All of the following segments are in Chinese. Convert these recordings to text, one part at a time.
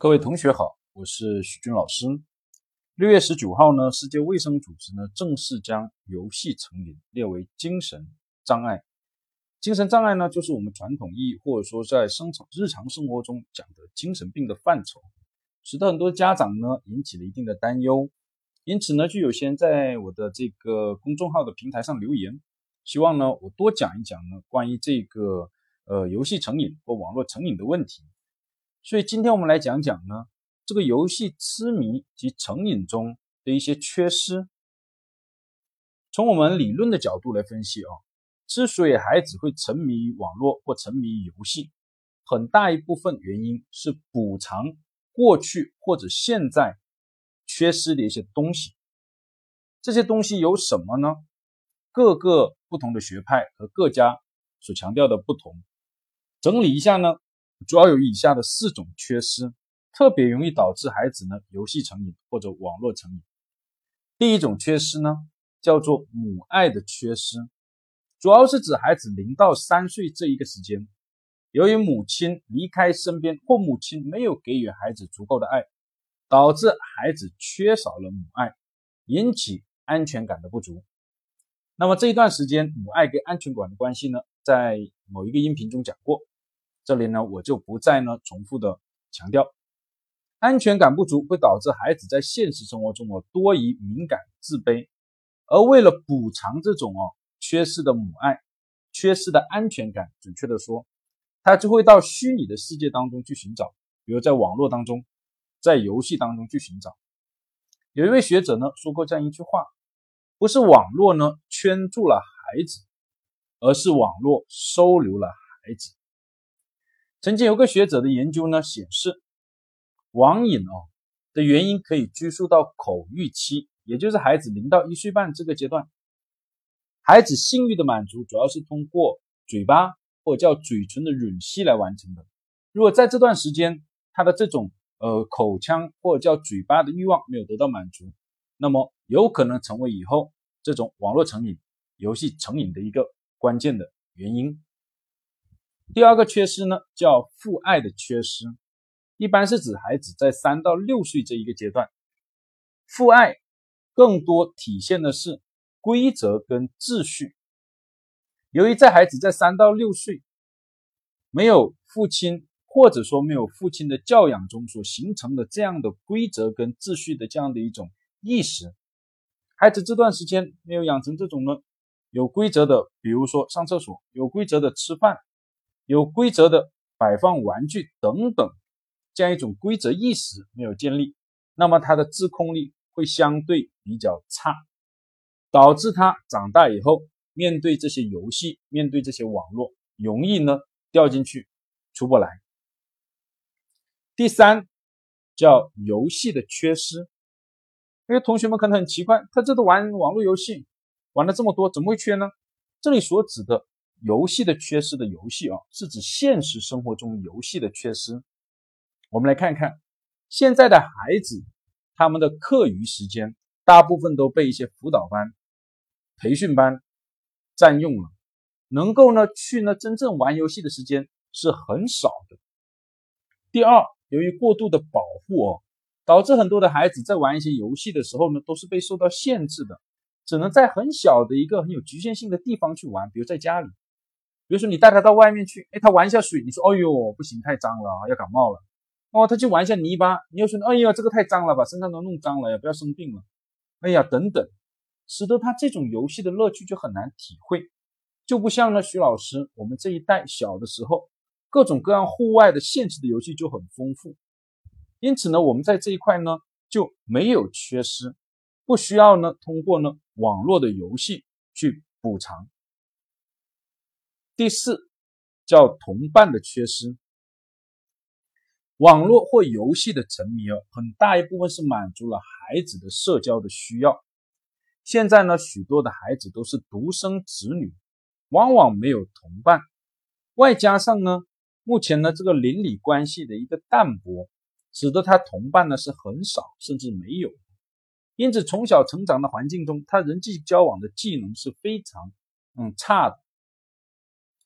各位同学好，我是许军老师。六月十九号呢，世界卫生组织呢正式将游戏成瘾列为精神障碍。精神障碍呢，就是我们传统意义或者说在生活日常生活中讲的精神病的范畴，使得很多家长呢引起了一定的担忧。因此呢，就有些人在我的这个公众号的平台上留言，希望呢我多讲一讲呢关于这个呃游戏成瘾或网络成瘾的问题。所以今天我们来讲讲呢，这个游戏痴迷及成瘾中的一些缺失。从我们理论的角度来分析啊，之所以孩子会沉迷于网络或沉迷于游戏，很大一部分原因是补偿过去或者现在缺失的一些东西。这些东西有什么呢？各个不同的学派和各家所强调的不同，整理一下呢。主要有以下的四种缺失，特别容易导致孩子呢游戏成瘾或者网络成瘾。第一种缺失呢，叫做母爱的缺失，主要是指孩子零到三岁这一个时间，由于母亲离开身边或母亲没有给予孩子足够的爱，导致孩子缺少了母爱，引起安全感的不足。那么这一段时间母爱跟安全感的关系呢，在某一个音频中讲过。这里呢，我就不再呢重复的强调，安全感不足会导致孩子在现实生活中啊多疑、敏感、自卑，而为了补偿这种哦缺失的母爱、缺失的安全感，准确的说，他就会到虚拟的世界当中去寻找，比如在网络当中，在游戏当中去寻找。有一位学者呢说过这样一句话：不是网络呢圈住了孩子，而是网络收留了孩子。曾经有个学者的研究呢显示，网瘾哦的原因可以追溯到口欲期，也就是孩子零到一岁半这个阶段，孩子性欲的满足主要是通过嘴巴或叫嘴唇的吮吸来完成的。如果在这段时间他的这种呃口腔或者叫嘴巴的欲望没有得到满足，那么有可能成为以后这种网络成瘾、游戏成瘾的一个关键的原因。第二个缺失呢，叫父爱的缺失，一般是指孩子在三到六岁这一个阶段，父爱更多体现的是规则跟秩序。由于在孩子在三到六岁没有父亲或者说没有父亲的教养中所形成的这样的规则跟秩序的这样的一种意识，孩子这段时间没有养成这种呢有规则的，比如说上厕所，有规则的吃饭。有规则的摆放玩具等等，这样一种规则意识没有建立，那么他的自控力会相对比较差，导致他长大以后面对这些游戏、面对这些网络，容易呢掉进去出不来。第三叫游戏的缺失，因为同学们可能很奇怪，他这都玩网络游戏玩了这么多，怎么会缺呢？这里所指的。游戏的缺失的游戏啊，是指现实生活中游戏的缺失。我们来看看现在的孩子，他们的课余时间大部分都被一些辅导班、培训班占用了，能够呢去呢真正玩游戏的时间是很少的。第二，由于过度的保护哦，导致很多的孩子在玩一些游戏的时候呢，都是被受到限制的，只能在很小的一个很有局限性的地方去玩，比如在家里。比如说你带他到外面去，哎，他玩一下水，你说，哎呦，不行，太脏了，要感冒了。哦，他去玩一下泥巴，你又说，哎呀，这个太脏了，把身上都弄脏了，也，不要生病了。哎呀，等等，使得他这种游戏的乐趣就很难体会，就不像呢徐老师我们这一代小的时候，各种各样户外的现实的游戏就很丰富。因此呢，我们在这一块呢就没有缺失，不需要呢通过呢网络的游戏去补偿。第四，叫同伴的缺失。网络或游戏的沉迷啊，很大一部分是满足了孩子的社交的需要。现在呢，许多的孩子都是独生子女，往往没有同伴，外加上呢，目前呢这个邻里关系的一个淡薄，使得他同伴呢是很少，甚至没有。因此，从小成长的环境中，他人际交往的技能是非常嗯差的。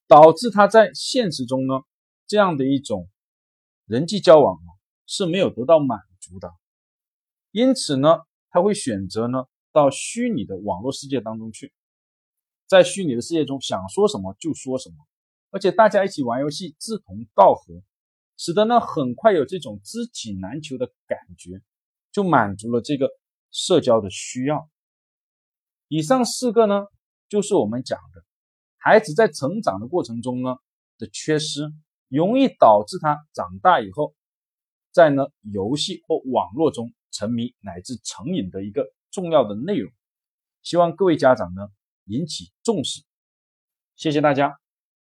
导致他在现实中呢，这样的一种人际交往是没有得到满足的，因此呢，他会选择呢到虚拟的网络世界当中去，在虚拟的世界中想说什么就说什么，而且大家一起玩游戏志同道合，使得呢很快有这种知己难求的感觉，就满足了这个社交的需要。以上四个呢，就是我们讲的孩子在成长的过程中呢的缺失。容易导致他长大以后，在呢游戏或网络中沉迷乃至成瘾的一个重要的内容。希望各位家长呢引起重视，谢谢大家。